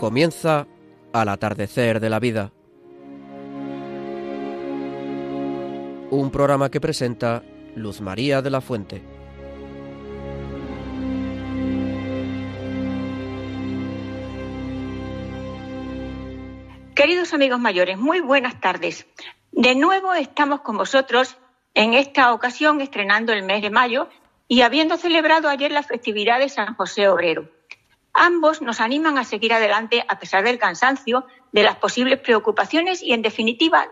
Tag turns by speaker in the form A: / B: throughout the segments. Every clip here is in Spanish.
A: Comienza al atardecer de la vida. Un programa que presenta Luz María de la Fuente.
B: Queridos amigos mayores, muy buenas tardes. De nuevo estamos con vosotros, en esta ocasión estrenando el mes de mayo y habiendo celebrado ayer la festividad de San José Obrero. Ambos nos animan a seguir adelante a pesar del cansancio, de las posibles preocupaciones y, en definitiva,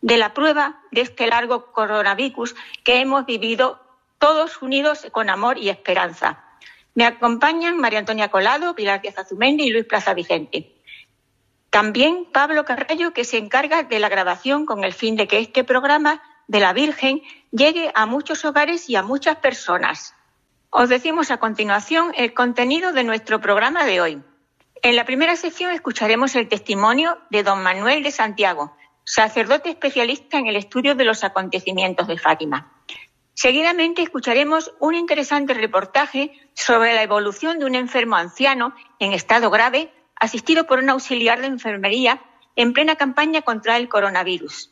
B: de la prueba de este largo coronavirus que hemos vivido todos unidos con amor y esperanza. Me acompañan María Antonia Colado, Pilar Díaz Azumendi y Luis Plaza Vicente. También Pablo Carrello, que se encarga de la grabación con el fin de que este programa de la Virgen llegue a muchos hogares y a muchas personas. Os decimos a continuación el contenido de nuestro programa de hoy. En la primera sección escucharemos el testimonio de don Manuel de Santiago, sacerdote especialista en el estudio de los acontecimientos de Fátima. Seguidamente escucharemos un interesante reportaje sobre la evolución de un enfermo anciano en estado grave asistido por un auxiliar de enfermería en plena campaña contra el coronavirus.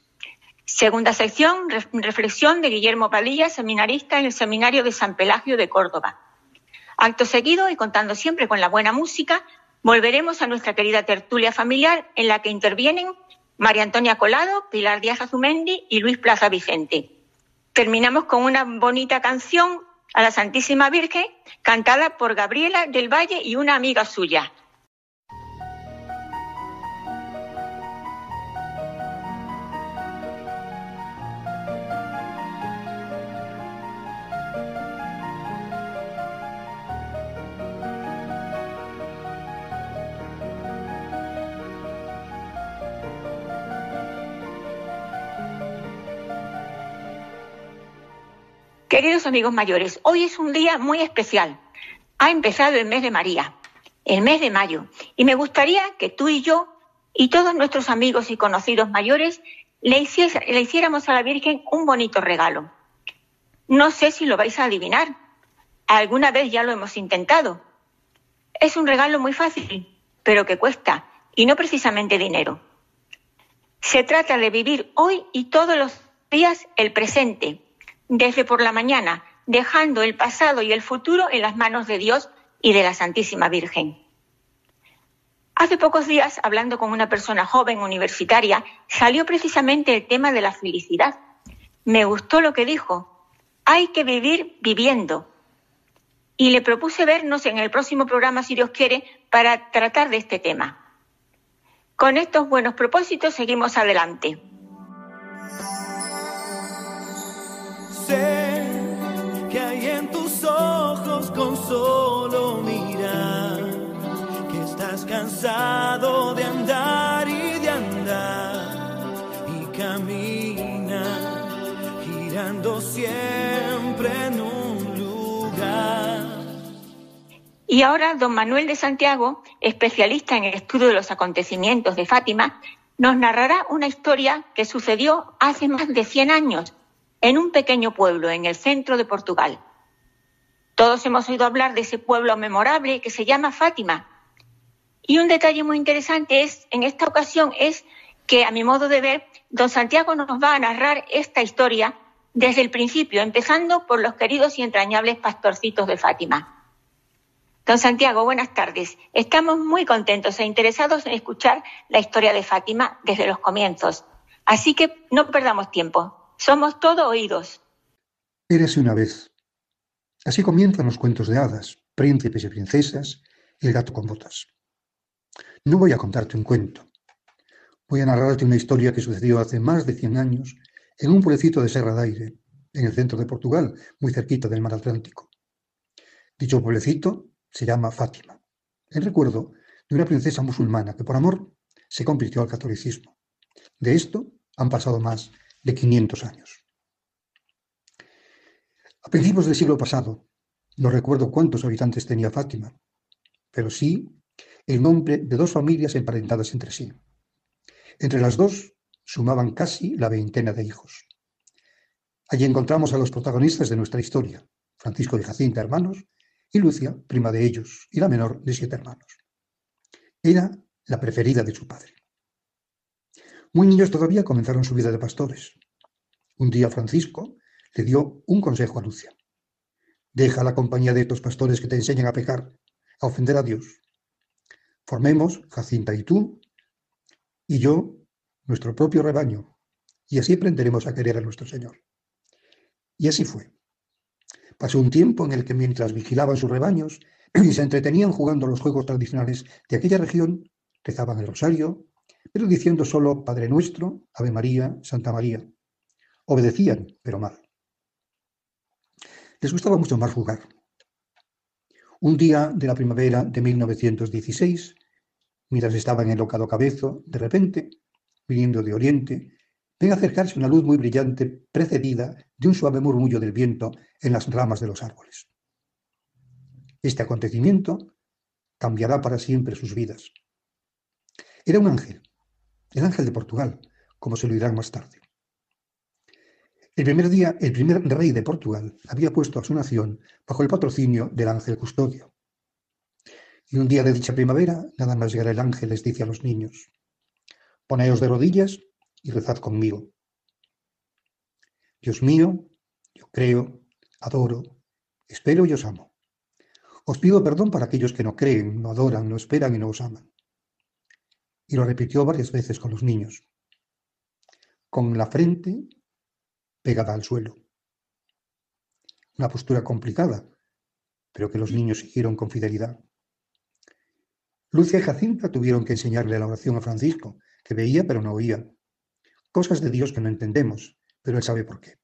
B: Segunda sección, reflexión de Guillermo Padilla, seminarista en el Seminario de San Pelagio de Córdoba. Acto seguido, y contando siempre con la buena música, volveremos a nuestra querida tertulia familiar en la que intervienen María Antonia Colado, Pilar Díaz Azumendi y Luis Plaza Vicente. Terminamos con una bonita canción a la Santísima Virgen, cantada por Gabriela del Valle y una amiga suya. Queridos amigos mayores, hoy es un día muy especial. Ha empezado el mes de María, el mes de mayo, y me gustaría que tú y yo y todos nuestros amigos y conocidos mayores le, le hiciéramos a la Virgen un bonito regalo. No sé si lo vais a adivinar. Alguna vez ya lo hemos intentado. Es un regalo muy fácil, pero que cuesta, y no precisamente dinero. Se trata de vivir hoy y todos los días el presente, desde por la mañana, dejando el pasado y el futuro en las manos de Dios y de la Santísima Virgen. Hace pocos días, hablando con una persona joven universitaria, salió precisamente el tema de la felicidad. Me gustó lo que dijo. Hay que vivir viviendo. Y le propuse vernos en el próximo programa, si Dios quiere, para tratar de este tema. Con estos buenos propósitos seguimos adelante.
C: Que hay en tus ojos con solo mirar, que estás cansado de andar y de andar y camina girando siempre en un lugar.
B: Y ahora don Manuel de Santiago, especialista en el estudio de los acontecimientos de Fátima, nos narrará una historia que sucedió hace más de 100 años en un pequeño pueblo en el centro de Portugal. Todos hemos oído hablar de ese pueblo memorable que se llama Fátima. Y un detalle muy interesante es, en esta ocasión, es que, a mi modo de ver, don Santiago nos va a narrar esta historia desde el principio, empezando por los queridos y entrañables pastorcitos de Fátima. Don Santiago, buenas tardes. Estamos muy contentos e interesados en escuchar la historia de Fátima desde los comienzos. Así que no perdamos tiempo. Somos todo oídos.
D: Érase una vez. Así comienzan los cuentos de hadas, príncipes y princesas y el gato con botas. No voy a contarte un cuento. Voy a narrarte una historia que sucedió hace más de 100 años en un pueblecito de Serra de Aire, en el centro de Portugal, muy cerquita del mar Atlántico. Dicho pueblecito se llama Fátima, en recuerdo de una princesa musulmana que por amor se convirtió al catolicismo. De esto han pasado más de 500 años. A principios del siglo pasado, no recuerdo cuántos habitantes tenía Fátima, pero sí el nombre de dos familias emparentadas entre sí. Entre las dos sumaban casi la veintena de hijos. Allí encontramos a los protagonistas de nuestra historia, Francisco y Jacinta, hermanos, y Lucia, prima de ellos, y la menor de siete hermanos. Era la preferida de su padre. Muy niños todavía comenzaron su vida de pastores. Un día Francisco le dio un consejo a Lucia. Deja la compañía de estos pastores que te enseñan a pecar, a ofender a Dios. Formemos, Jacinta y tú, y yo, nuestro propio rebaño, y así aprenderemos a querer a nuestro Señor. Y así fue. Pasó un tiempo en el que mientras vigilaban sus rebaños y se entretenían jugando los juegos tradicionales de aquella región, rezaban el rosario, pero diciendo solo Padre Nuestro, Ave María, Santa María. Obedecían, pero mal. Les gustaba mucho más jugar. Un día de la primavera de 1916, mientras estaba en el locado cabezo, de repente, viniendo de oriente, ven acercarse una luz muy brillante precedida de un suave murmullo del viento en las ramas de los árboles. Este acontecimiento cambiará para siempre sus vidas. Era un ángel, el ángel de Portugal, como se lo dirán más tarde. El primer día, el primer rey de Portugal había puesto a su nación bajo el patrocinio del ángel custodio. Y un día de dicha primavera, nada más llegar el ángel les dice a los niños, poneos de rodillas y rezad conmigo. Dios mío, yo creo, adoro, espero y os amo. Os pido perdón para aquellos que no creen, no adoran, no esperan y no os aman. Y lo repitió varias veces con los niños, con la frente pegada al suelo. Una postura complicada, pero que los niños siguieron con fidelidad. Lucia y Jacinta tuvieron que enseñarle la oración a Francisco, que veía pero no oía. Cosas de Dios que no entendemos, pero Él sabe por qué.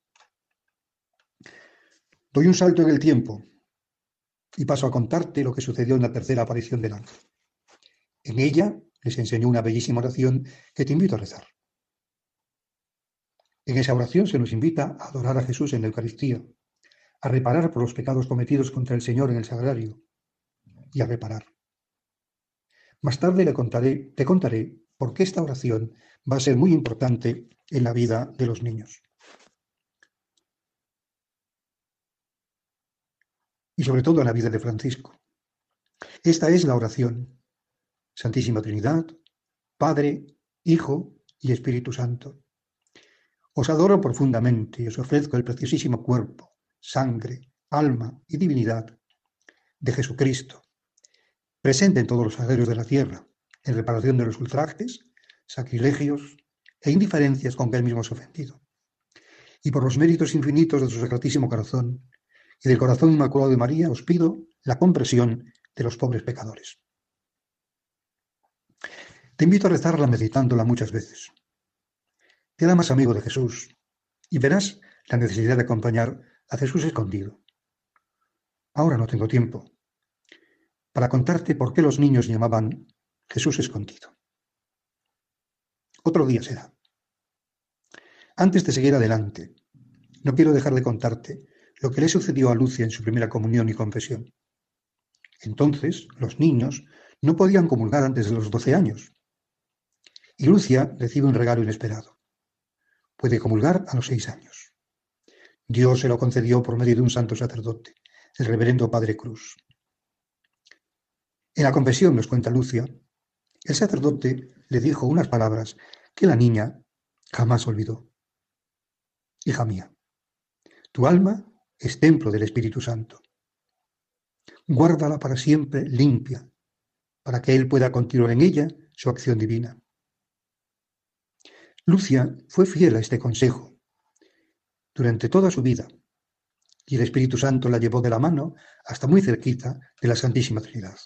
D: Doy un salto en el tiempo y paso a contarte lo que sucedió en la tercera aparición del ángel. En ella les enseñó una bellísima oración que te invito a rezar. En esa oración se nos invita a adorar a Jesús en la Eucaristía, a reparar por los pecados cometidos contra el Señor en el sagrario y a reparar. Más tarde le contaré, te contaré por qué esta oración va a ser muy importante en la vida de los niños. Y sobre todo en la vida de Francisco. Esta es la oración. Santísima Trinidad, Padre, Hijo y Espíritu Santo. Os adoro profundamente y os ofrezco el preciosísimo cuerpo, sangre, alma y divinidad de Jesucristo, presente en todos los sagrarios de la tierra, en reparación de los ultrajes, sacrilegios e indiferencias con que él mismo es ofendido. Y por los méritos infinitos de su sacratísimo corazón y del corazón inmaculado de María, os pido la compresión de los pobres pecadores. Te invito a rezarla meditándola muchas veces. Queda más amigo de Jesús y verás la necesidad de acompañar a Jesús escondido. Ahora no tengo tiempo para contarte por qué los niños llamaban Jesús escondido. Otro día será. Antes de seguir adelante, no quiero dejar de contarte lo que le sucedió a Lucia en su primera comunión y confesión. Entonces, los niños no podían comulgar antes de los doce años. Y Lucia recibe un regalo inesperado puede comulgar a los seis años. Dios se lo concedió por medio de un santo sacerdote, el reverendo Padre Cruz. En la confesión, nos cuenta Lucia, el sacerdote le dijo unas palabras que la niña jamás olvidó. Hija mía, tu alma es templo del Espíritu Santo. Guárdala para siempre limpia, para que Él pueda continuar en ella su acción divina. Lucia fue fiel a este consejo durante toda su vida y el Espíritu Santo la llevó de la mano hasta muy cerquita de la Santísima Trinidad.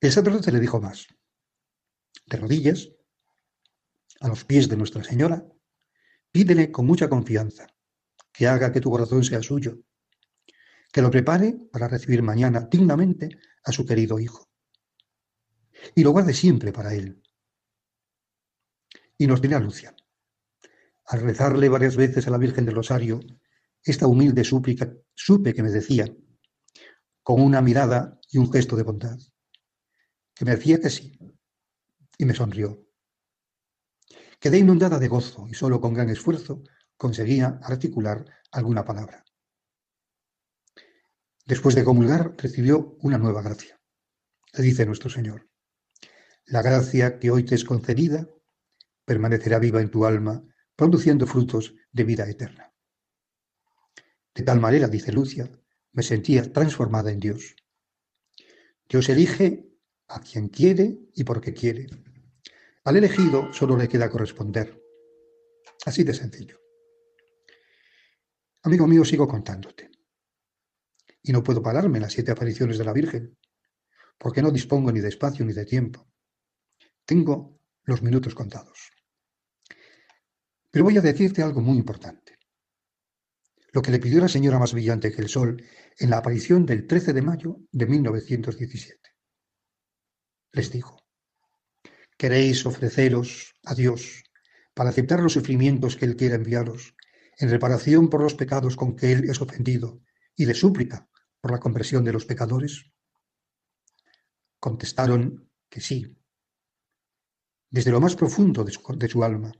D: El sacerdote le dijo más, de rodillas, a los pies de Nuestra Señora, pídele con mucha confianza que haga que tu corazón sea suyo, que lo prepare para recibir mañana dignamente a su querido Hijo, y lo guarde siempre para Él y nos dirá Lucia. Al rezarle varias veces a la Virgen del Rosario, esta humilde súplica supe que me decía, con una mirada y un gesto de bondad, que me decía que sí, y me sonrió. Quedé inundada de gozo y solo con gran esfuerzo conseguía articular alguna palabra. Después de comulgar, recibió una nueva gracia. Le dice nuestro Señor, La gracia que hoy te es concedida permanecerá viva en tu alma, produciendo frutos de vida eterna. De tal manera, dice Lucia, me sentía transformada en Dios. Dios elige a quien quiere y porque quiere. Al elegido solo le queda corresponder. Así de sencillo. Amigo mío, sigo contándote. Y no puedo pararme en las siete apariciones de la Virgen, porque no dispongo ni de espacio ni de tiempo. Tengo los minutos contados. Pero voy a decirte algo muy importante. Lo que le pidió la señora más brillante que el sol en la aparición del 13 de mayo de 1917. Les dijo, ¿queréis ofreceros a Dios para aceptar los sufrimientos que Él quiera enviaros en reparación por los pecados con que Él es ofendido y de súplica por la conversión de los pecadores? Contestaron que sí, desde lo más profundo de su, de su alma,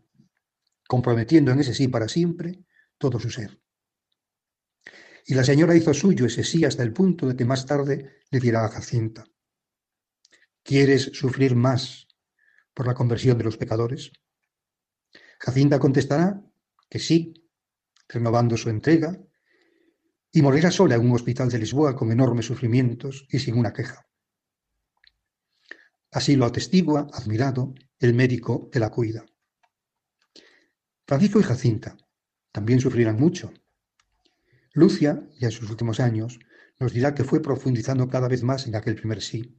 D: comprometiendo en ese sí para siempre todo su ser. Y la señora hizo suyo ese sí hasta el punto de que más tarde le dirá a Jacinta, ¿quieres sufrir más por la conversión de los pecadores? Jacinta contestará que sí, renovando su entrega, y morirá sola en un hospital de Lisboa con enormes sufrimientos y sin una queja. Así lo atestigua, admirado, el médico que la cuida. Francisco y Jacinta también sufrirán mucho. Lucia, ya en sus últimos años, nos dirá que fue profundizando cada vez más en aquel primer sí.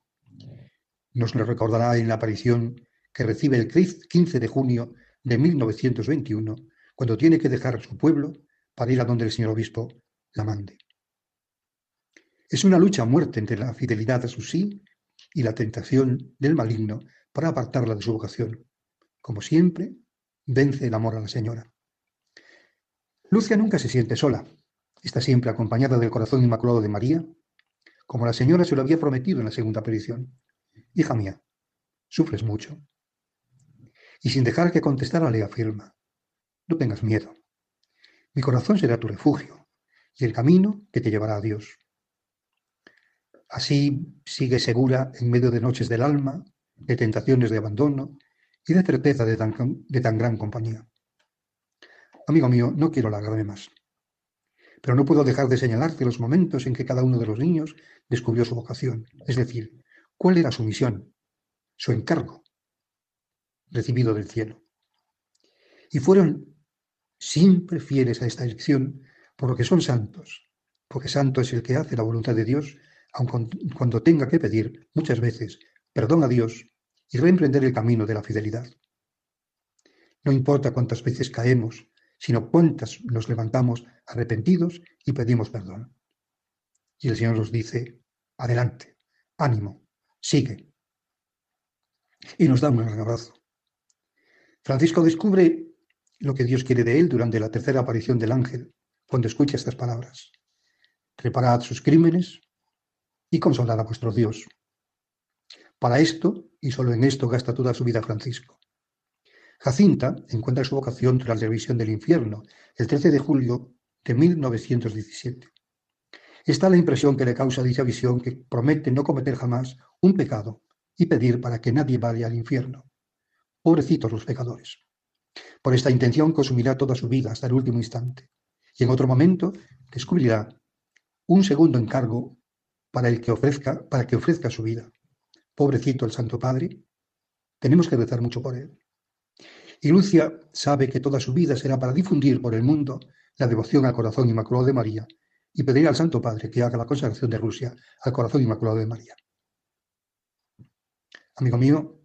D: Nos lo recordará en la aparición que recibe el 15 de junio de 1921, cuando tiene que dejar su pueblo para ir a donde el señor obispo la mande. Es una lucha a muerte entre la fidelidad a su sí y la tentación del maligno para apartarla de su vocación. Como siempre, vence el amor a la señora. Lucia nunca se siente sola. Está siempre acompañada del corazón inmaculado de María, como la señora se lo había prometido en la segunda aparición. Hija mía, sufres mucho. Y sin dejar que contestara le afirma, no tengas miedo. Mi corazón será tu refugio y el camino que te llevará a Dios. Así sigue segura en medio de noches del alma, de tentaciones de abandono y de certeza de tan, gran compañía. Amigo mío, no quiero alargarme más, pero no puedo dejar de señalarte los momentos en que cada uno de los niños descubrió su vocación, es decir, cuál era su misión, su encargo recibido del cielo. Y fueron siempre fieles a esta elección, por lo que son santos, porque santo es el que hace la voluntad de Dios, aun cuando tenga que pedir muchas veces perdón a Dios y reemprender el camino de la fidelidad. No importa cuántas veces caemos, sino cuántas nos levantamos arrepentidos y pedimos perdón. Y el Señor nos dice, adelante, ánimo, sigue. Y nos da un gran abrazo. Francisco descubre lo que Dios quiere de él durante la tercera aparición del ángel, cuando escucha estas palabras. Reparad sus crímenes y consolad a vuestro Dios. Para esto, y solo en esto, gasta toda su vida Francisco. Jacinta encuentra su vocación tras la revisión del infierno, el 13 de julio de 1917. Está la impresión que le causa dicha visión que promete no cometer jamás un pecado y pedir para que nadie vaya al infierno. Pobrecitos los pecadores. Por esta intención consumirá toda su vida hasta el último instante. Y en otro momento descubrirá un segundo encargo para el que ofrezca, para que ofrezca su vida. Pobrecito el Santo Padre, tenemos que rezar mucho por él. Y Lucia sabe que toda su vida será para difundir por el mundo la devoción al corazón inmaculado de María y pedir al Santo Padre que haga la consagración de Rusia al corazón inmaculado de María. Amigo mío,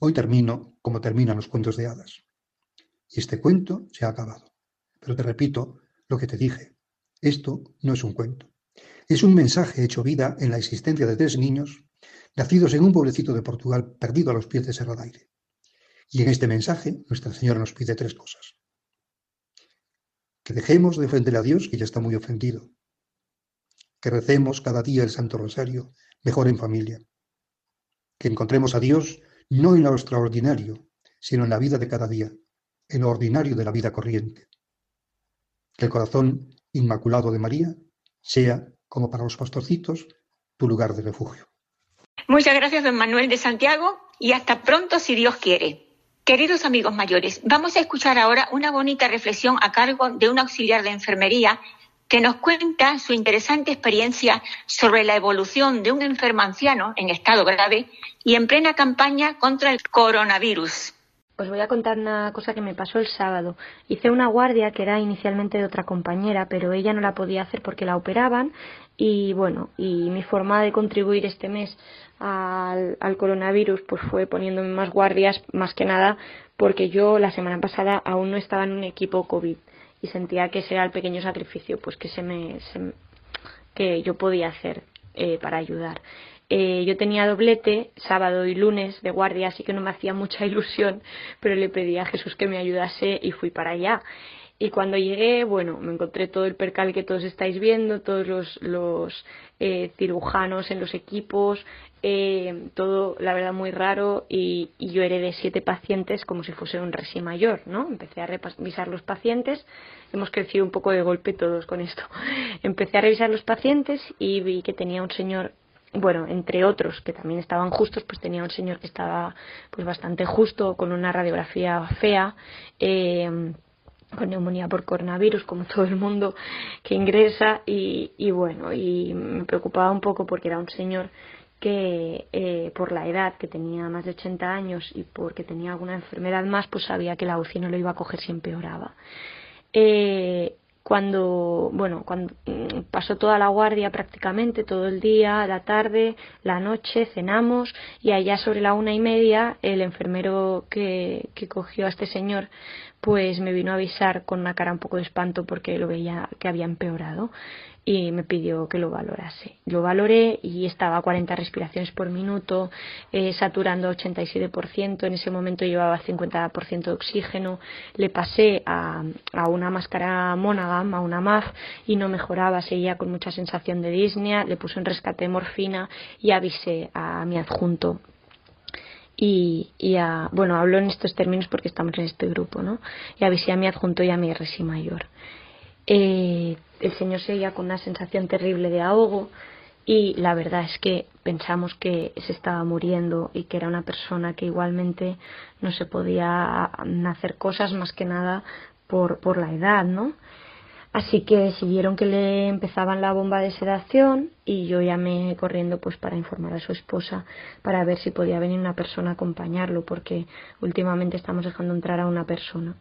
D: hoy termino como terminan los cuentos de hadas. Y este cuento se ha acabado. Pero te repito lo que te dije. Esto no es un cuento. Es un mensaje hecho vida en la existencia de tres niños nacidos en un pueblecito de Portugal perdido a los pies de Serradaire. Y en este mensaje Nuestra Señora nos pide tres cosas. Que dejemos de ofender a Dios, que ya está muy ofendido. Que recemos cada día el Santo Rosario, mejor en familia. Que encontremos a Dios no en lo extraordinario, sino en la vida de cada día, en lo ordinario de la vida corriente. Que el corazón inmaculado de María sea, como para los pastorcitos, tu lugar de refugio.
B: Muchas gracias, don Manuel de Santiago. y hasta pronto si Dios quiere. Queridos amigos mayores, vamos a escuchar ahora una bonita reflexión a cargo de un auxiliar de enfermería que nos cuenta su interesante experiencia sobre la evolución de un enfermo anciano en estado grave y en plena campaña contra el coronavirus.
E: Os voy a contar una cosa que me pasó el sábado. Hice una guardia que era inicialmente de otra compañera, pero ella no la podía hacer porque la operaban y bueno, y mi forma de contribuir este mes al, al coronavirus pues fue poniéndome más guardias, más que nada porque yo la semana pasada aún no estaba en un equipo COVID y sentía que ese era el pequeño sacrificio pues que se me, que yo podía hacer eh, para ayudar. Eh, yo tenía doblete sábado y lunes de guardia, así que no me hacía mucha ilusión, pero le pedí a Jesús que me ayudase y fui para allá. Y cuando llegué, bueno, me encontré todo el percal que todos estáis viendo, todos los, los eh, cirujanos en los equipos, eh, todo, la verdad, muy raro. Y, y, yo heredé siete pacientes como si fuese un resi mayor, ¿no? Empecé a revisar los pacientes. Hemos crecido un poco de golpe todos con esto. Empecé a revisar los pacientes y vi que tenía un señor bueno, entre otros que también estaban justos, pues tenía un señor que estaba pues bastante justo, con una radiografía fea, eh, con neumonía por coronavirus, como todo el mundo que ingresa, y, y bueno, y me preocupaba un poco porque era un señor que eh, por la edad, que tenía más de 80 años y porque tenía alguna enfermedad más, pues sabía que la UCI no lo iba a coger si empeoraba. Eh, cuando, bueno, cuando mm, pasó toda la guardia prácticamente, todo el día, la tarde, la noche, cenamos y allá sobre la una y media el enfermero que, que cogió a este señor pues me vino a avisar con una cara un poco de espanto porque lo veía que había empeorado y me pidió que lo valorase. Lo valoré y estaba a 40 respiraciones por minuto, eh, saturando 87%, en ese momento llevaba 50% de oxígeno, le pasé a, a una máscara Monagam, a una MAF, y no mejoraba, seguía con mucha sensación de disnea, le puse un rescate de morfina y avisé a mi adjunto y, y a, bueno, hablo en estos términos porque estamos en este grupo, ¿no? Y avisé a mi adjunto y a mi resi mayor. Eh, el señor seguía con una sensación terrible de ahogo y la verdad es que pensamos que se estaba muriendo y que era una persona que igualmente no se podía hacer cosas más que nada por, por la edad, ¿no? Así que decidieron que le empezaban la bomba de sedación y yo llamé corriendo pues para informar a su esposa para ver si podía venir una persona a acompañarlo porque últimamente estamos dejando entrar a una persona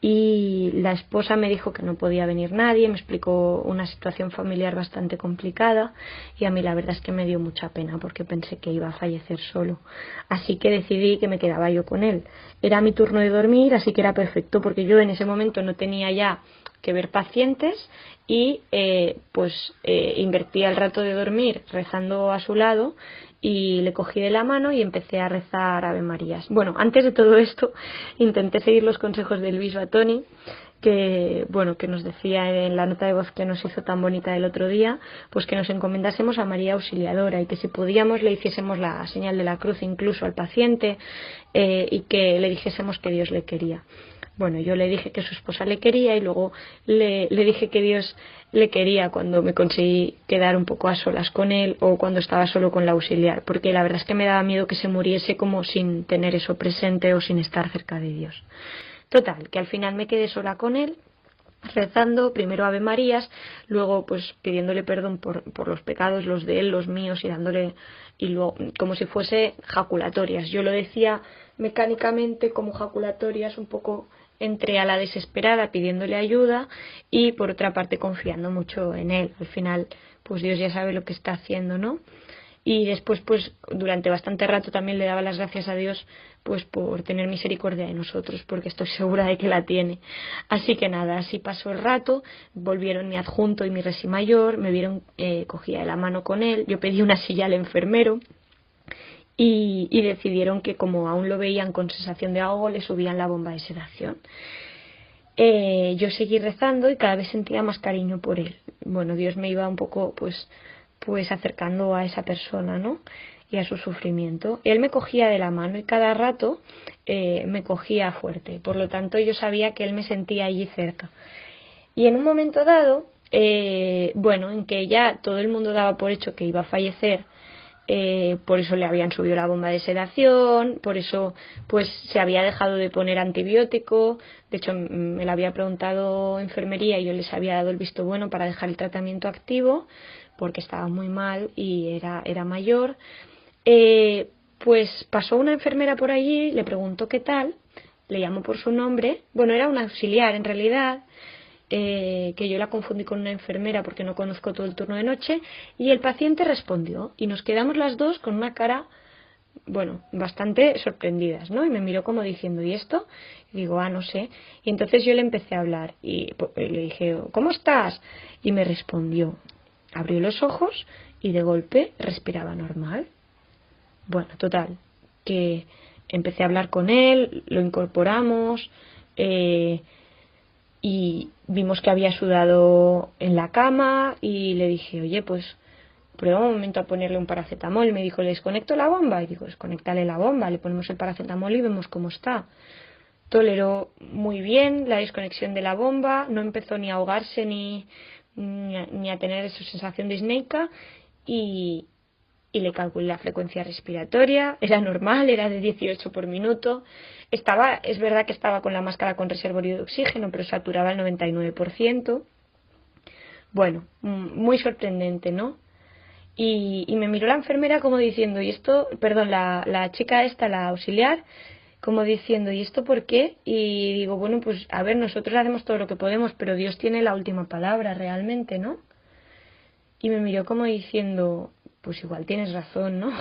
E: y la esposa me dijo que no podía venir nadie, me explicó una situación familiar bastante complicada y a mí la verdad es que me dio mucha pena porque pensé que iba a fallecer solo. Así que decidí que me quedaba yo con él. Era mi turno de dormir, así que era perfecto porque yo en ese momento no tenía ya que ver pacientes y eh, pues eh, invertía el rato de dormir rezando a su lado y le cogí de la mano y empecé a rezar Ave Marías. Bueno, antes de todo esto intenté seguir los consejos de Luis Batoni, que bueno, que nos decía en la nota de voz que nos hizo tan bonita el otro día, pues que nos encomendásemos a María Auxiliadora y que si podíamos le hiciésemos la señal de la cruz incluso al paciente eh, y que le dijésemos que Dios le quería. Bueno, yo le dije que su esposa le quería y luego le, le dije que Dios le quería cuando me conseguí quedar un poco a solas con él o cuando estaba solo con la auxiliar, porque la verdad es que me daba miedo que se muriese como sin tener eso presente o sin estar cerca de Dios. Total, que al final me quedé sola con él, rezando primero Ave Marías, luego pues pidiéndole perdón por, por los pecados, los de él, los míos, y dándole, y luego como si fuese jaculatorias. Yo lo decía mecánicamente como jaculatorias un poco entre a la desesperada pidiéndole ayuda y por otra parte confiando mucho en él. Al final, pues Dios ya sabe lo que está haciendo, ¿no? Y después, pues durante bastante rato también le daba las gracias a Dios, pues por tener misericordia de nosotros, porque estoy segura de que la tiene. Así que nada, así pasó el rato, volvieron mi adjunto y mi resi mayor, me vieron, eh, cogía de la mano con él, yo pedí una silla al enfermero, y, decidieron que como aún lo veían con sensación de ahogo, le subían la bomba de sedación. Eh, yo seguí rezando y cada vez sentía más cariño por él. Bueno, Dios me iba un poco pues, pues acercando a esa persona, ¿no? Y a su sufrimiento. Él me cogía de la mano y cada rato eh, me cogía fuerte. Por lo tanto, yo sabía que él me sentía allí cerca. Y en un momento dado, eh, bueno, en que ya todo el mundo daba por hecho que iba a fallecer, eh, por eso le habían subido la bomba de sedación, por eso pues se había dejado de poner antibiótico, de hecho me lo había preguntado enfermería y yo les había dado el visto bueno para dejar el tratamiento activo porque estaba muy mal y era, era mayor. Eh, pues pasó una enfermera por allí, le preguntó qué tal, le llamó por su nombre, bueno, era una auxiliar en realidad, eh, que yo la confundí con una enfermera porque no conozco todo el turno de noche, y el paciente respondió, y nos quedamos las dos con una cara, bueno, bastante sorprendidas, ¿no? Y me miró como diciendo, ¿y esto? Y digo, ah, no sé. Y entonces yo le empecé a hablar y le dije, ¿cómo estás? Y me respondió, abrió los ojos y de golpe respiraba normal. Bueno, total, que empecé a hablar con él, lo incorporamos, eh, y vimos que había sudado en la cama y le dije, oye, pues prueba un momento a ponerle un paracetamol. Me dijo, ¿le desconecto la bomba? Y digo, desconectale la bomba, le ponemos el paracetamol y vemos cómo está. Toleró muy bien la desconexión de la bomba, no empezó ni a ahogarse ni, ni, a, tener esa sensación disneica y, y le calculé la frecuencia respiratoria, era normal, era de 18 por minuto. Estaba, es verdad que estaba con la máscara con reservorio de oxígeno, pero saturaba el 99%. Bueno, mm, muy sorprendente, ¿no? Y, y, me miró la enfermera como diciendo, y esto, perdón, la, la chica esta, la auxiliar, como diciendo, ¿y esto por qué? Y digo, bueno, pues a ver, nosotros hacemos todo lo que podemos, pero Dios tiene la última palabra realmente, ¿no? Y me miró como diciendo, pues igual tienes razón, ¿no?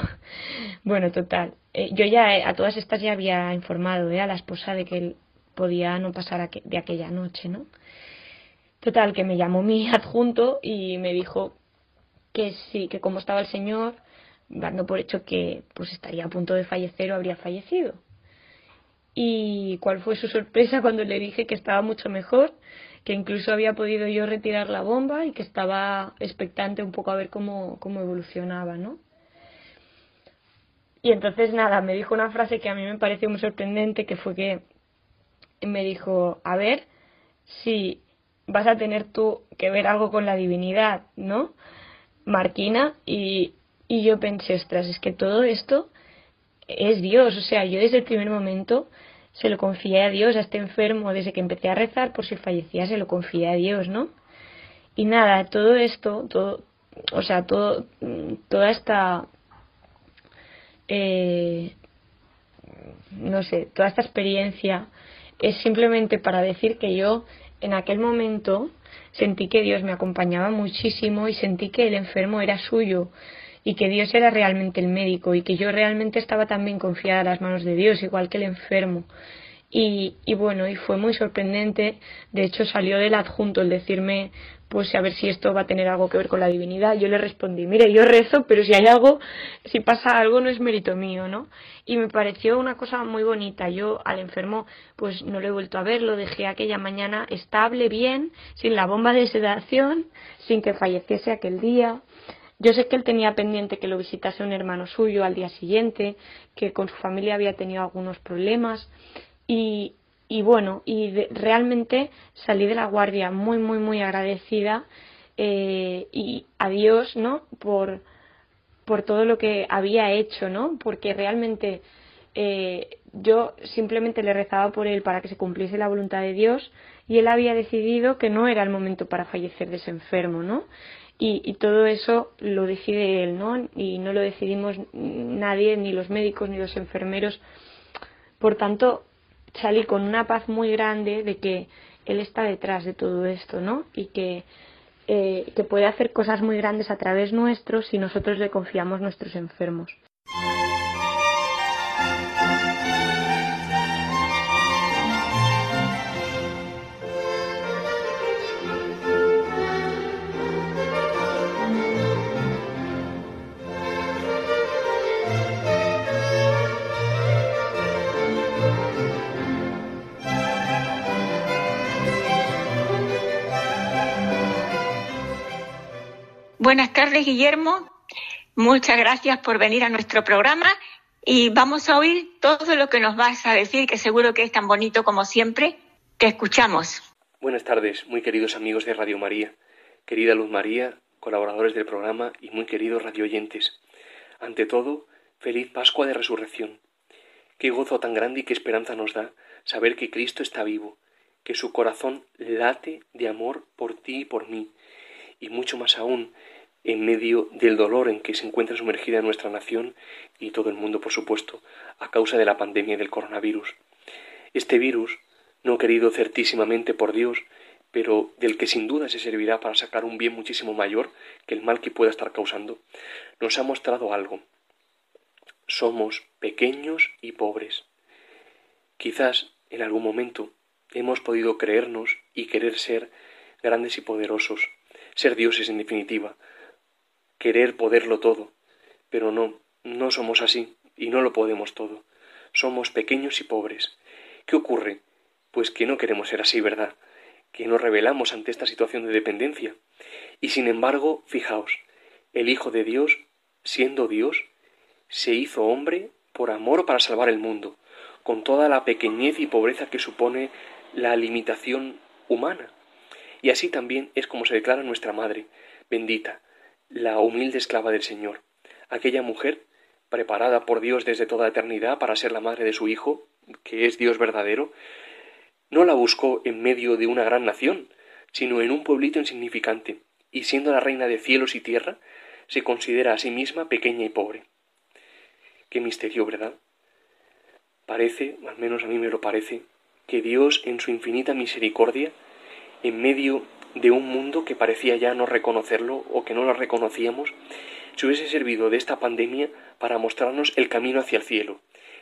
E: bueno, total. Eh, yo ya eh, a todas estas ya había informado ¿eh? a la esposa de que él podía no pasar de aquella noche, ¿no? Total, que me llamó mi adjunto y me dijo que sí, que como estaba el señor, dando por hecho que pues estaría a punto de fallecer o habría fallecido. Y cuál fue su sorpresa cuando le dije que estaba mucho mejor que incluso había podido yo retirar la bomba y que estaba expectante un poco a ver cómo, cómo evolucionaba, ¿no? Y entonces nada, me dijo una frase que a mí me pareció muy sorprendente, que fue que me dijo, a ver si vas a tener tú que ver algo con la divinidad, ¿no? Marquina, y, y yo pensé, ostras, es que todo esto es Dios, o sea, yo desde el primer momento se lo confié a Dios, a este enfermo, desde que empecé a rezar, por si fallecía, se lo confié a Dios, ¿no? Y nada, todo esto, todo, o sea, todo, toda esta, eh, no sé, toda esta experiencia es simplemente para decir que yo en aquel momento sentí que Dios me acompañaba muchísimo y sentí que el enfermo era suyo y que Dios era realmente el médico y que yo realmente estaba también confiada en las manos de Dios, igual que el enfermo. Y, y, bueno, y fue muy sorprendente. De hecho, salió del adjunto el decirme, pues a ver si esto va a tener algo que ver con la divinidad. Yo le respondí, mire, yo rezo, pero si hay algo, si pasa algo, no es mérito mío, ¿no? Y me pareció una cosa muy bonita. Yo al enfermo, pues no lo he vuelto a ver, lo dejé aquella mañana estable, bien, sin la bomba de sedación, sin que falleciese aquel día. Yo sé que él tenía pendiente que lo visitase un hermano suyo al día siguiente, que con su familia había tenido algunos problemas y, y bueno, y realmente salí de la guardia muy, muy, muy agradecida eh, y a Dios, ¿no? Por, por todo lo que había hecho, ¿no? Porque realmente eh, yo simplemente le rezaba por él para que se cumpliese la voluntad de Dios y él había decidido que no era el momento para fallecer de ese enfermo, ¿no? Y, todo eso lo decide él, ¿no? Y no lo decidimos nadie, ni los médicos, ni los enfermeros. Por tanto, salí con una paz muy grande de que él está detrás de todo esto, ¿no? Y que, eh, que puede hacer cosas muy grandes a través nuestro si nosotros le confiamos nuestros enfermos.
B: Buenas tardes, Guillermo. Muchas gracias por venir a nuestro programa y vamos a oír todo lo que nos vas a decir, que seguro que es tan bonito como siempre. Te escuchamos.
F: Buenas tardes, muy queridos amigos de Radio María, querida Luz María, colaboradores del programa y muy queridos radio oyentes. Ante todo, feliz Pascua de Resurrección. Qué gozo tan grande y qué esperanza nos da saber que Cristo está vivo, que su corazón late de amor por ti y por mí, y mucho más aún en medio del dolor en que se encuentra sumergida nuestra nación y todo el mundo, por supuesto, a causa de la pandemia del coronavirus. Este virus, no querido certísimamente por Dios, pero del que sin duda se servirá para sacar un bien muchísimo mayor que el mal que pueda estar causando, nos ha mostrado algo. Somos pequeños y pobres. Quizás en algún momento hemos podido creernos y querer ser grandes y poderosos, ser dioses en definitiva, querer poderlo todo, pero no, no somos así y no lo podemos todo. Somos pequeños y pobres. ¿Qué ocurre? Pues que no queremos ser así, ¿verdad? Que nos rebelamos ante esta situación de dependencia. Y sin embargo, fijaos, el Hijo de Dios, siendo Dios, se hizo hombre por amor para salvar el mundo, con toda la pequeñez y pobreza que supone la limitación humana. Y así también es como se declara nuestra Madre, bendita, la humilde esclava del Señor, aquella mujer preparada por Dios desde toda eternidad para ser la madre de su Hijo, que es Dios verdadero, no la buscó en medio de una gran nación, sino en un pueblito insignificante, y siendo la reina de cielos y tierra, se considera a sí misma pequeña y pobre. Qué misterio, ¿verdad? Parece, al menos a mí me lo parece, que Dios en su infinita misericordia, en medio de un mundo que parecía ya no reconocerlo o que no lo reconocíamos, se hubiese servido de esta pandemia para mostrarnos el camino hacia el cielo,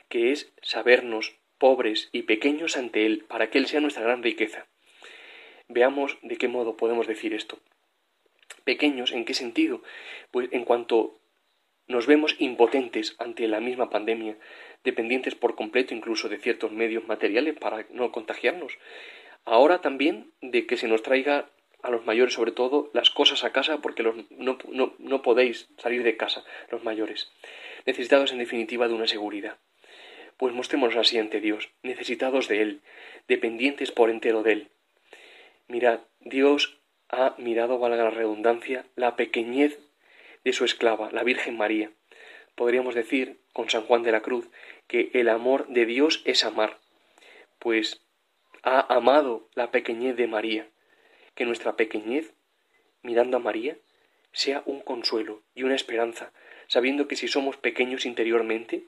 F: que es sabernos pobres y pequeños ante Él, para que Él sea nuestra gran riqueza. Veamos de qué modo podemos decir esto. Pequeños, ¿en qué sentido? Pues en cuanto nos vemos impotentes ante la misma pandemia, dependientes por completo incluso de ciertos medios materiales para no contagiarnos. Ahora también de que se nos traiga a los mayores sobre todo las cosas a casa porque los, no, no, no podéis salir de casa los mayores, necesitados en definitiva de una seguridad. Pues mostrémonos así ante Dios, necesitados de Él, dependientes por entero de Él. Mirad, Dios ha mirado, valga la redundancia, la pequeñez de su esclava, la Virgen María. Podríamos decir, con San Juan de la Cruz, que el amor de Dios es amar, pues ha amado la pequeñez de María que nuestra pequeñez, mirando a María, sea un consuelo y una esperanza, sabiendo que si somos pequeños interiormente,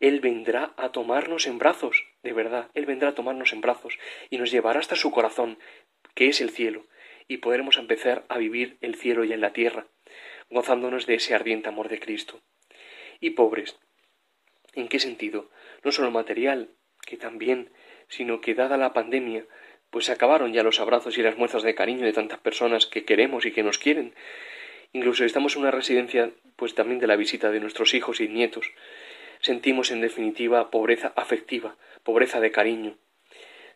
F: Él vendrá a tomarnos en brazos, de verdad, Él vendrá a tomarnos en brazos y nos llevará hasta su corazón, que es el cielo, y podremos empezar a vivir el cielo ya en la tierra, gozándonos de ese ardiente amor de Cristo. Y pobres, ¿en qué sentido? No solo material, que también, sino que dada la pandemia, pues se acabaron ya los abrazos y las muestras de cariño de tantas personas que queremos y que nos quieren. Incluso estamos en una residencia, pues también de la visita de nuestros hijos y nietos. Sentimos en definitiva pobreza afectiva, pobreza de cariño.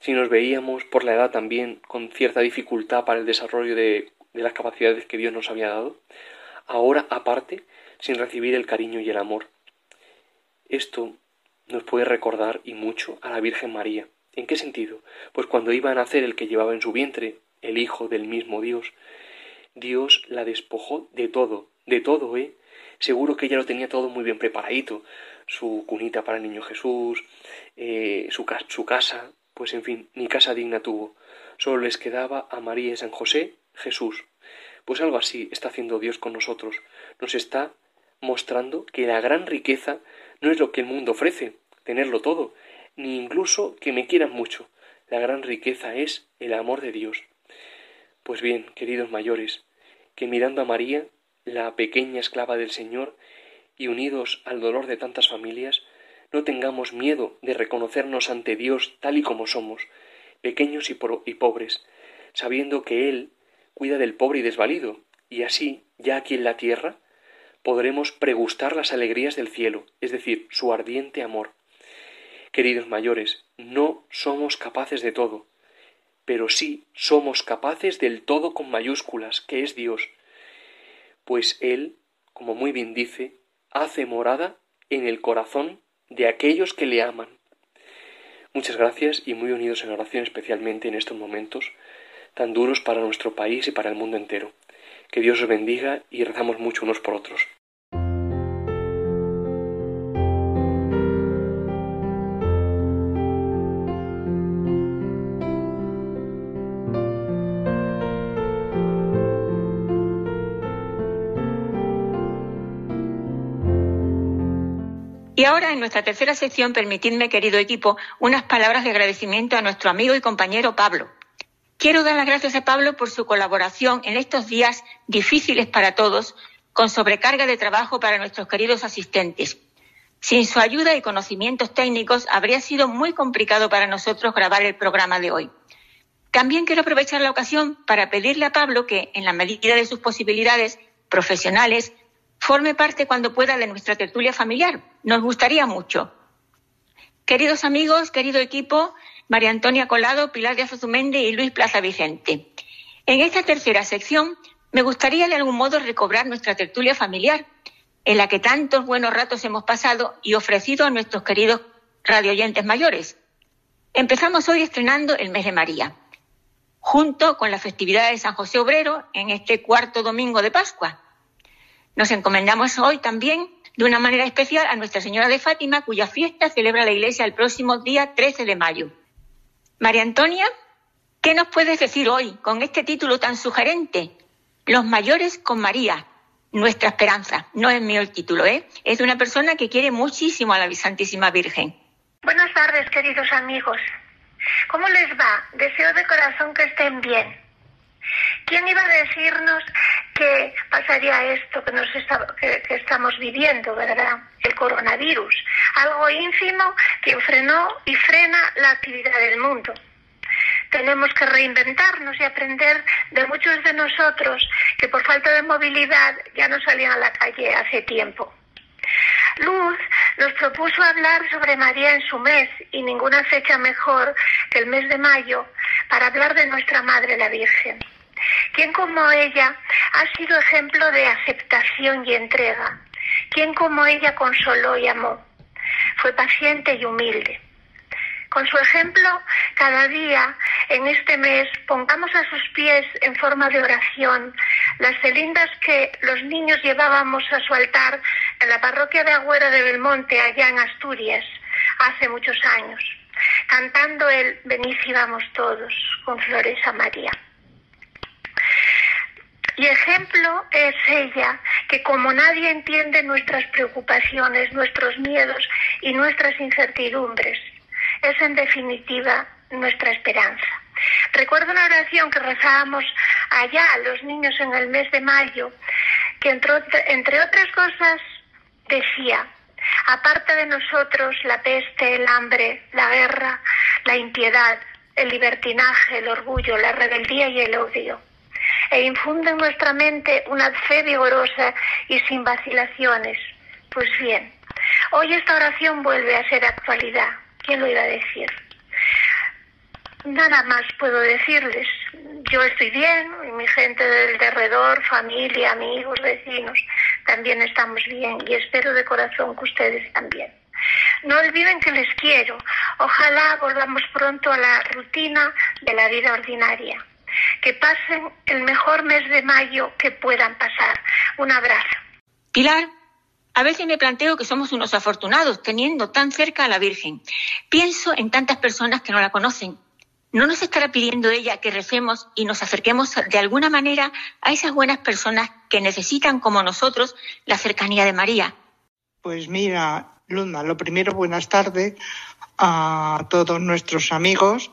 F: Si nos veíamos por la edad también con cierta dificultad para el desarrollo de, de las capacidades que Dios nos había dado, ahora aparte, sin recibir el cariño y el amor. Esto nos puede recordar y mucho a la Virgen María, ¿En qué sentido? Pues cuando iba a nacer el que llevaba en su vientre, el hijo del mismo Dios, Dios la despojó de todo, de todo, ¿eh? Seguro que ella lo tenía todo muy bien preparadito, su cunita para el niño Jesús, eh, su, su casa, pues en fin, ni casa digna tuvo. Solo les quedaba a María y San José Jesús. Pues algo así está haciendo Dios con nosotros. Nos está mostrando que la gran riqueza no es lo que el mundo ofrece, tenerlo todo, ni incluso que me quieran mucho. La gran riqueza es el amor de Dios. Pues bien, queridos mayores, que mirando a María, la pequeña esclava del Señor, y unidos al dolor de tantas familias, no tengamos miedo de reconocernos ante Dios tal y como somos, pequeños y, y pobres, sabiendo que Él cuida del pobre y desvalido, y así, ya aquí en la tierra, podremos pregustar las alegrías del cielo, es decir, su ardiente amor. Queridos mayores, no somos capaces de todo, pero sí somos capaces del todo con mayúsculas, que es Dios, pues Él, como muy bien dice, hace morada en el corazón de aquellos que le aman. Muchas gracias y muy unidos en oración especialmente en estos momentos tan duros para nuestro país y para el mundo entero. Que Dios os bendiga y rezamos mucho unos por otros.
B: Y ahora, en nuestra tercera sección, permitidme, querido equipo, unas palabras de agradecimiento a nuestro amigo y compañero Pablo. Quiero dar las gracias a Pablo por su colaboración en estos días difíciles para todos, con sobrecarga de trabajo para nuestros queridos asistentes. Sin su ayuda y conocimientos técnicos habría sido muy complicado para nosotros grabar el programa de hoy. También quiero aprovechar la ocasión para pedirle a Pablo que, en la medida de sus posibilidades profesionales, forme parte cuando pueda de nuestra tertulia familiar. Nos gustaría mucho. Queridos amigos, querido equipo, María Antonia Colado, Pilar de Azuzumende y Luis Plaza Vicente. En esta tercera sección me gustaría de algún modo recobrar nuestra tertulia familiar, en la que tantos buenos ratos hemos pasado y ofrecido a nuestros queridos radioyentes mayores. Empezamos hoy estrenando el mes de María, junto con la festividad de San José Obrero en este cuarto domingo de Pascua. Nos encomendamos hoy también de una manera especial a Nuestra Señora de Fátima, cuya fiesta celebra la Iglesia el próximo día 13 de mayo. María Antonia, ¿qué nos puedes decir hoy con este título tan sugerente? Los mayores con María, nuestra esperanza. No es mío el título, ¿eh? Es de una persona que quiere muchísimo a la Santísima Virgen.
G: Buenas tardes, queridos amigos. ¿Cómo les va? Deseo de corazón que estén bien. ¿Quién iba a decirnos que pasaría esto que, nos que, estamos viviendo, verdad? El coronavirus, algo ínfimo que frenó y frena la actividad del mundo. Tenemos que reinventarnos y aprender de muchos de nosotros que por falta de movilidad ya no salían a la calle hace tiempo. Luz nos propuso hablar sobre María en su mes y ninguna fecha mejor que el mes de mayo para hablar de nuestra Madre la Virgen. ¿Quién como ella ha sido ejemplo de aceptación y entrega? ¿Quién como ella consoló y amó? Fue paciente y humilde. Con su ejemplo, cada día en este mes pongamos a sus pies en forma de oración las celindas que los niños llevábamos a su altar en la parroquia de Agüero de Belmonte, allá en Asturias, hace muchos años, cantando el Venid y vamos todos con flores a María. Y ejemplo es ella, que como nadie entiende nuestras preocupaciones, nuestros miedos y nuestras incertidumbres, es en definitiva nuestra esperanza. Recuerdo una oración que rezábamos allá a los niños en el mes de mayo, que entre, otras cosas decía, aparte de nosotros la peste, el hambre, la guerra, la impiedad, el libertinaje, el orgullo, la rebeldía y el odio e infunde en nuestra mente una fe vigorosa y sin vacilaciones. Pues bien, hoy esta oración vuelve a ser actualidad. ¿Quién lo iba a decir? Nada más puedo decirles. Yo estoy bien y mi gente del derredor, familia, amigos, vecinos, también estamos bien y espero de corazón que ustedes también. No olviden que les quiero. Ojalá volvamos pronto a la rutina de la vida ordinaria que pasen el mejor mes de mayo que puedan pasar. Un abrazo.
B: Pilar, a veces me planteo que somos unos afortunados teniendo tan cerca a la Virgen. Pienso en tantas personas que no la conocen. ¿No nos estará pidiendo ella que recemos y nos acerquemos de alguna manera a esas buenas personas que necesitan, como nosotros, la cercanía de María?
H: Pues mira, Luna, lo primero, buenas tardes a todos nuestros amigos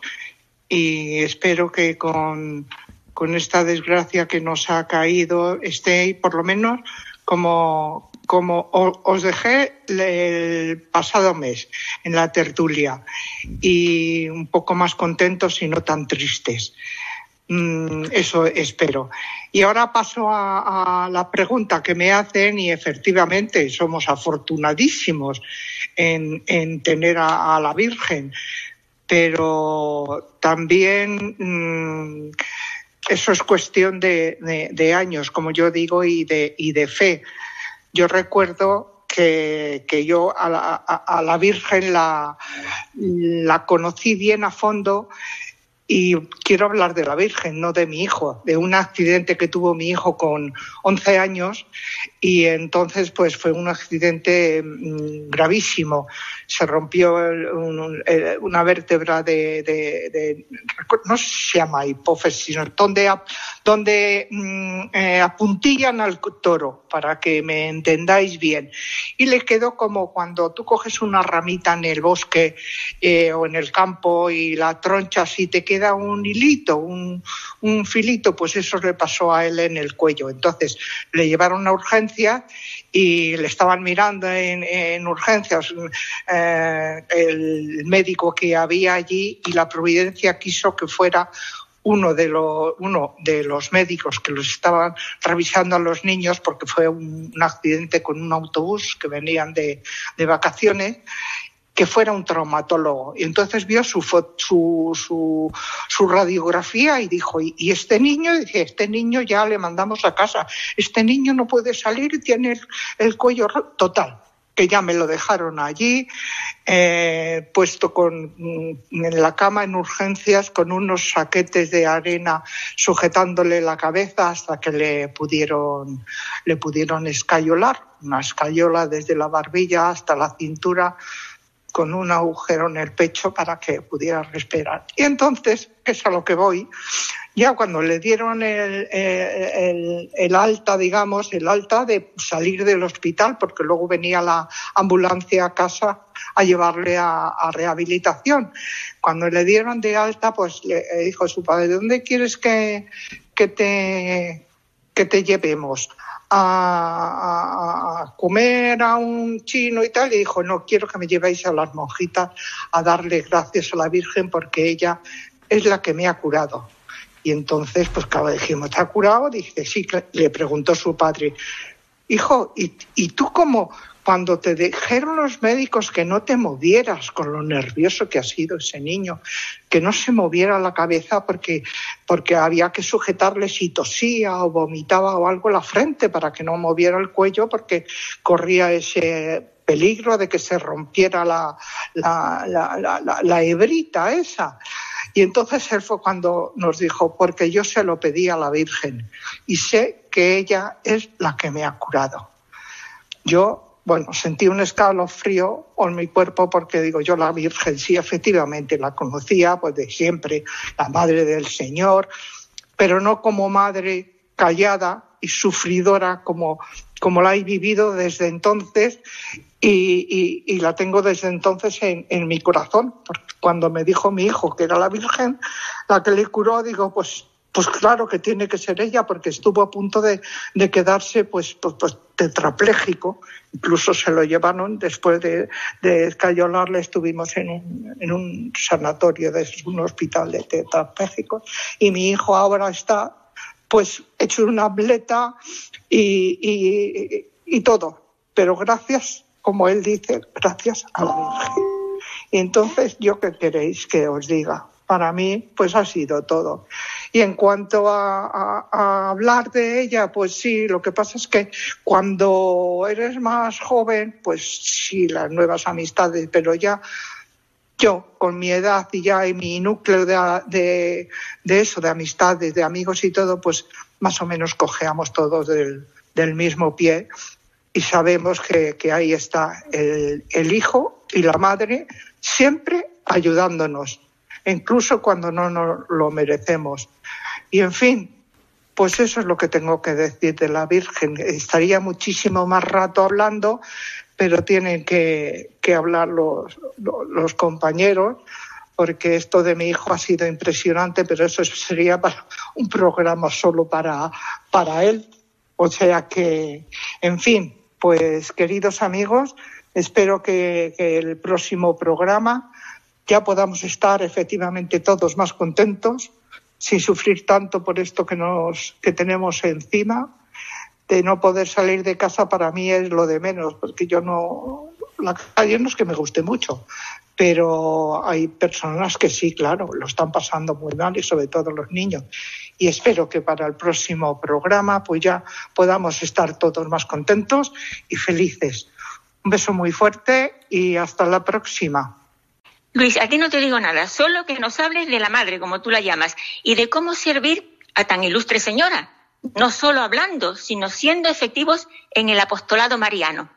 H: y espero que con, esta desgracia que nos ha caído esté por lo menos como, como os dejé el pasado mes en la tertulia y un poco más contentos y no tan tristes. Mm, eso espero. Y ahora paso a, la pregunta que me hacen y efectivamente somos afortunadísimos en, en tener a, la Virgen pero también mm, eso es cuestión de, años, como yo digo, y de, y de fe. Yo recuerdo que, yo a la, Virgen la, la conocí bien a fondo y quiero hablar de la Virgen, no de mi hijo, de un accidente que tuvo mi hijo con 11 años y entonces pues fue un accidente mm, gravísimo. Se rompió una vértebra de, no se llama hipófisis, donde, donde mm, eh, apuntillan al toro, para que me entendáis bien. Y le quedó como cuando tú coges una ramita en el bosque eh, o en el campo y la tronchas y te queda un hilito, un, un filito, pues eso le pasó a él en el cuello. Entonces le llevaron a urgencia y le estaban mirando en, urgencias eh, el médico que había allí y la providencia quiso que fuera uno de, los, uno de los médicos que los estaban revisando a los niños porque fue un, accidente con un autobús que venían de, de vacaciones que fuera un traumatólogo. Y entonces vio su, su, su, radiografía y dijo, ¿y este niño? dice, este niño ya le mandamos a casa. Este niño no puede salir y tiene el, cuello total que ya me lo dejaron allí, eh, puesto con, mm, en la cama en urgencias con unos saquetes de arena sujetándole la cabeza hasta que le pudieron, le pudieron escayolar, una escayola desde la barbilla hasta la cintura con un agujero en el pecho para que pudiera respirar. Y entonces, es a lo que voy, ya cuando le dieron el, el, alta, digamos, el alta de salir del hospital, porque luego venía la ambulancia a casa a llevarle a, rehabilitación. Cuando le dieron de alta, pues le dijo su padre, ¿dónde quieres que, que, te, que te llevemos? a, comer a un chino y tal, y dijo, no, quiero que me llevéis a las monjitas a darle gracias a la Virgen porque ella es la que me ha curado. Y entonces, pues claro, dijimos, ¿te ha curado? Dice, sí, le preguntó su padre, hijo, ¿y, y tú cómo, cuando te dijeron los médicos que no te movieras con lo nervioso que ha sido ese niño, que no se moviera la cabeza porque, porque había que sujetarle si tosía o vomitaba o algo la frente para que no moviera el cuello porque corría ese peligro de que se rompiera la, la, la, la hebrita esa. Y entonces él fue cuando nos dijo, porque yo se lo pedí a la Virgen y sé que ella es la que me ha curado. Yo bueno, sentí un escalofrío en mi cuerpo porque digo, yo la Virgen sí, efectivamente la conocía, pues de siempre, la Madre del Señor, pero no como madre callada y sufridora como, como la he vivido desde entonces y, y, la tengo desde entonces en, en, mi corazón. Porque cuando me dijo mi hijo que era la Virgen la que le curó, digo, pues pues claro que tiene que ser ella, porque estuvo a punto de, quedarse pues, pues, pues, tetrapléjico. Incluso se lo llevaron después de, de escayolarle, estuvimos en un, en un sanatorio, de un hospital de tetraplégicos, y mi hijo ahora está pues hecho una y, y todo. Pero gracias, como él dice, gracias a la Virgen. Y entonces, ¿yo qué queréis que os diga? Para mí pues ha sido todo. Y en cuanto a, hablar de ella, pues sí, lo que pasa es que cuando eres más joven, pues sí, las nuevas amistades, pero ya yo con mi edad y ya en mi núcleo de, de, eso, de amistades, de amigos y todo, pues más o menos cojeamos todos del, del mismo pie y sabemos que, que ahí está el, el hijo y la madre siempre ayudándonos incluso cuando no nos lo merecemos. Y en fin, pues eso es lo que tengo que decir de la Virgen. Estaría muchísimo más rato hablando, pero tienen que, que hablar los, los, compañeros, porque esto de mi hijo ha sido impresionante, pero eso sería para un programa solo para, para él. O sea que, en fin, pues queridos amigos, espero que, que el próximo programa ya podamos estar efectivamente todos más contentos, sin sufrir tanto por esto que, nos, que tenemos encima. De no poder salir de casa para mí es lo de menos, porque yo no. La calle no es que me guste mucho, pero hay personas que sí, claro, lo están pasando muy mal y sobre todo los niños. Y espero que para el próximo programa pues ya podamos estar todos más contentos y felices. Un beso muy fuerte y hasta la próxima.
B: Luis, a ti no te digo nada, solo que nos hables de la madre, como tú la llamas, y de cómo servir a tan ilustre señora. no solo hablando, sino siendo efectivos en el apostolado mariano.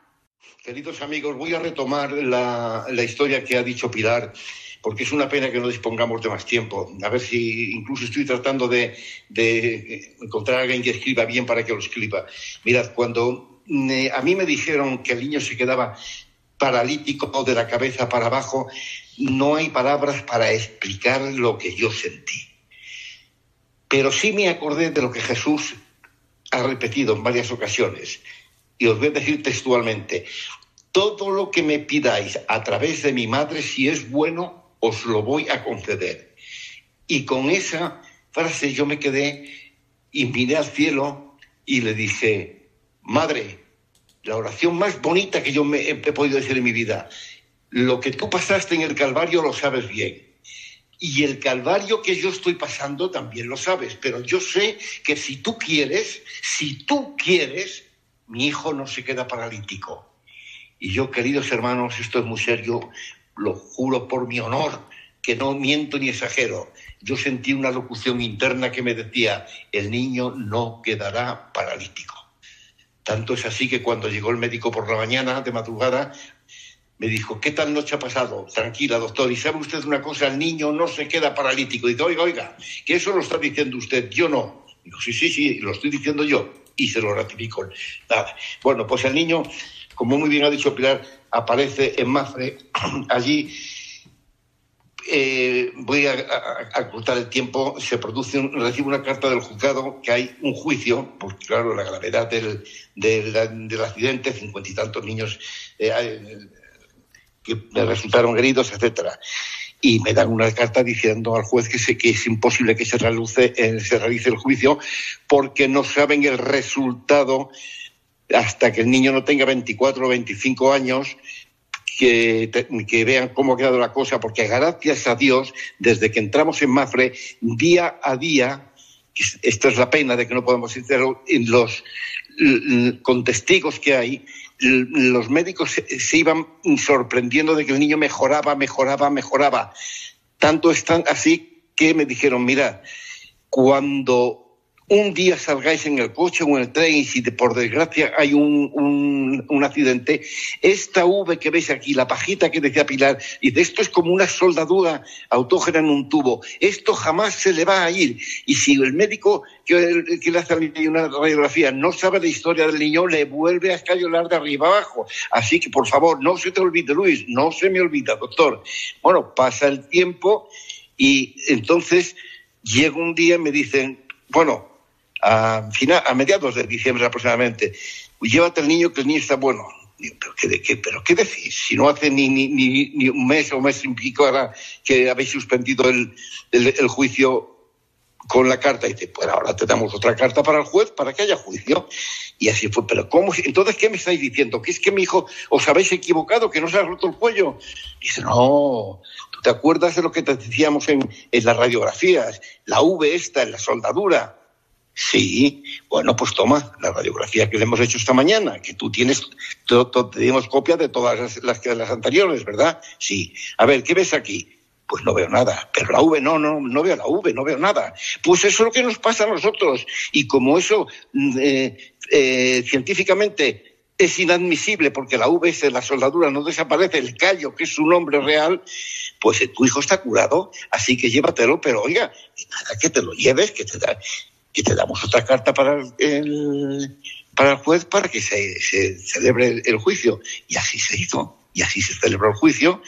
I: Queridos amigos, voy a retomar la, la historia que ha dicho Pilar porque es una pena que no dispongamos de más tiempo. A ver si incluso estoy tratando de, de encontrar a alguien que escriba bien para que lo escriba. Mirad, cuando eh, a mí me dijeron que el niño se quedaba paralítico de la cabeza para abajo, no hay palabras para explicar lo que yo sentí. Pero sí me acordé de lo que Jesús ha repetido en varias ocasiones. Y os voy a decir textualmente, todo lo que me pidáis a través de mi madre, si es bueno, os lo voy a conceder. Y con esa frase yo me quedé y miré al cielo y le dije, Madre, la oración más bonita que yo me he, podido decir en mi vida, lo que tú pasaste en el Calvario lo sabes bien. Y el calvario que yo estoy pasando también lo sabes, pero yo sé que si tú quieres, si tú quieres, mi hijo no se queda paralítico. Y yo, queridos hermanos, esto es muy serio, lo juro por mi honor, que no miento ni exagero. Yo sentí una locución interna que me decía, el niño no quedará paralítico. Tanto es así que cuando llegó el médico por la mañana, de madrugada, me dijo, ¿qué tal noche ha pasado? Tranquila, doctor. Y sabe usted una cosa, el niño no se queda paralítico. Dice, oiga, oiga, que eso lo está diciendo usted, yo no. Digo, sí, sí, sí, lo estoy diciendo yo. Y se lo ratificó. Bueno, pues el niño, como muy bien ha dicho Pilar, aparece en Mafre, allí eh, voy a, a, el tiempo, se produce, un, recibe una carta del juzgado que hay un juicio, porque claro, la gravedad del, del, accidente, cincuenta y tantos niños eh, que resultaron heridos, etcétera. Y me dan una carta diciendo al juez que, sé que es imposible que se, realice, eh, se realice el juicio porque no saben el resultado hasta que el niño no tenga 24 o 25 años, que, vean cómo ha quedado la cosa, porque gracias a Dios, desde que entramos en Mafre, día a día, esta es la pena de que no podemos en los, con testigos que hay, los médicos se, iban sorprendiendo de que el niño mejoraba, mejoraba, mejoraba. Tanto están así que me dijeron, mira, cuando un día salgáis en el coche o en el tren y si por desgracia hay un, un, accidente, esta V que veis aquí, la pajita que decía Pilar, dice, esto es como una soldadura autógena en un tubo, esto jamás se le va a ir. Y si el médico que, que le hace una radiografía no sabe la historia del niño, le vuelve a escayolar de arriba abajo. Así que, por favor, no se te olvide, Luis, no se me olvida, doctor. Bueno, pasa el tiempo y entonces llega un día y me dicen, bueno, a, final, a mediados de diciembre aproximadamente, llévate al niño que el niño está bueno. ¿Pero qué, qué, ¿Pero qué decís? Si no hace ni, ni, ni, un mes o un mes y pico ahora que habéis suspendido el, el, juicio con la carta y dice, pues ahora te damos otra carta para el juez para que haya juicio. Y así fue. Pero ¿cómo? Entonces, ¿qué me estáis diciendo? ¿Que es que mi hijo os habéis equivocado? ¿Que no se ha roto el cuello? dice, no, ¿tú te acuerdas de lo que te decíamos en, en las radiografías? La V esta en la soldadura. Sí, bueno, pues toma la radiografía que le hemos hecho esta mañana, que tú tienes, tenemos copia de todas las, las, las anteriores, ¿verdad? Sí. A ver, ¿qué ves aquí? Pues no veo nada. Pero la V, no, no, no veo la V, no veo nada. Pues eso es lo que nos pasa a nosotros. Y como eso mm, eh, eh, científicamente es inadmisible porque la V es la soldadura, no desaparece el callo, que es su nombre real, pues tu hijo está curado, así que llévatelo, pero oiga, nada que te lo lleves, que te da y te damos otra carta para el, para el juez para que se, celebre el, juicio. Y así se hizo, y así se celebró el juicio.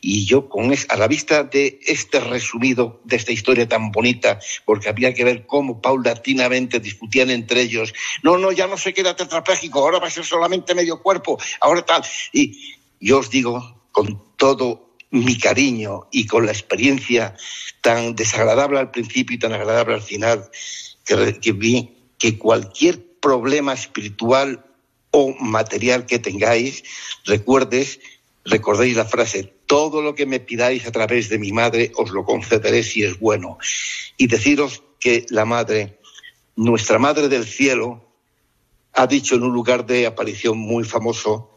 I: Y yo, con a la vista de este resumido, de esta historia tan bonita, porque había que ver cómo paulatinamente discutían entre ellos, no, no, ya no se queda tetrapléjico, ahora va a ser solamente medio cuerpo, ahora tal. Y yo os digo, con todo mi cariño y con la experiencia tan desagradable al principio y tan agradable al final, que, vi que cualquier problema espiritual o material que tengáis, recuerdes, recordéis la frase, todo lo que me pidáis a través de mi madre os lo concederé si es bueno. Y deciros que la madre, nuestra madre del cielo, ha dicho en un lugar de aparición muy famoso,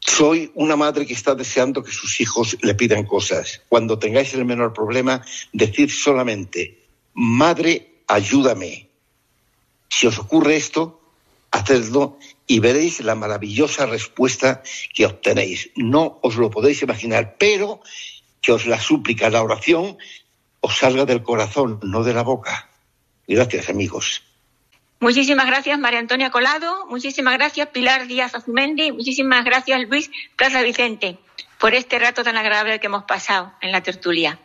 I: soy una madre que está deseando que sus hijos le pidan cosas. Cuando tengáis el menor problema, decid solamente, madre ayúdame. Si os ocurre esto, hacedlo y veréis la maravillosa respuesta que obtenéis. No os lo podéis imaginar, pero que os la súplica, la oración, os salga del corazón, no de la boca. Gracias, amigos.
B: Muchísimas gracias, María Antonia Colado. Muchísimas gracias, Pilar Díaz Azumendi. Muchísimas gracias, Luis Plaza Vicente, por este rato tan agradable que hemos pasado en la tertulia.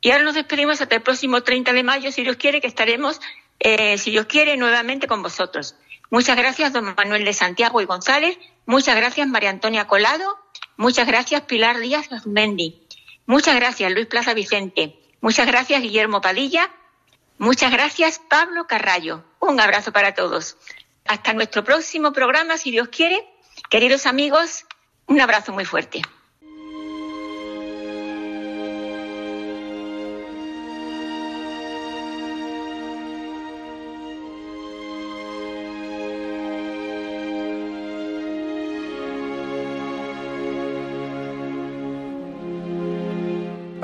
B: Y ahora nos despedimos hasta el próximo 30 de mayo, si Dios quiere, que estaremos, eh, si Dios quiere, nuevamente con vosotros. Muchas gracias, don Manuel de Santiago y González. Muchas gracias, María Antonia Colado. Muchas gracias, Pilar Díaz Azumendi. Muchas gracias, Luis Plaza Vicente. Muchas gracias, Guillermo Padilla. Muchas gracias, Pablo Carrallo. Un abrazo para todos. Hasta nuestro próximo programa, si Dios quiere. Queridos amigos, un abrazo muy fuerte.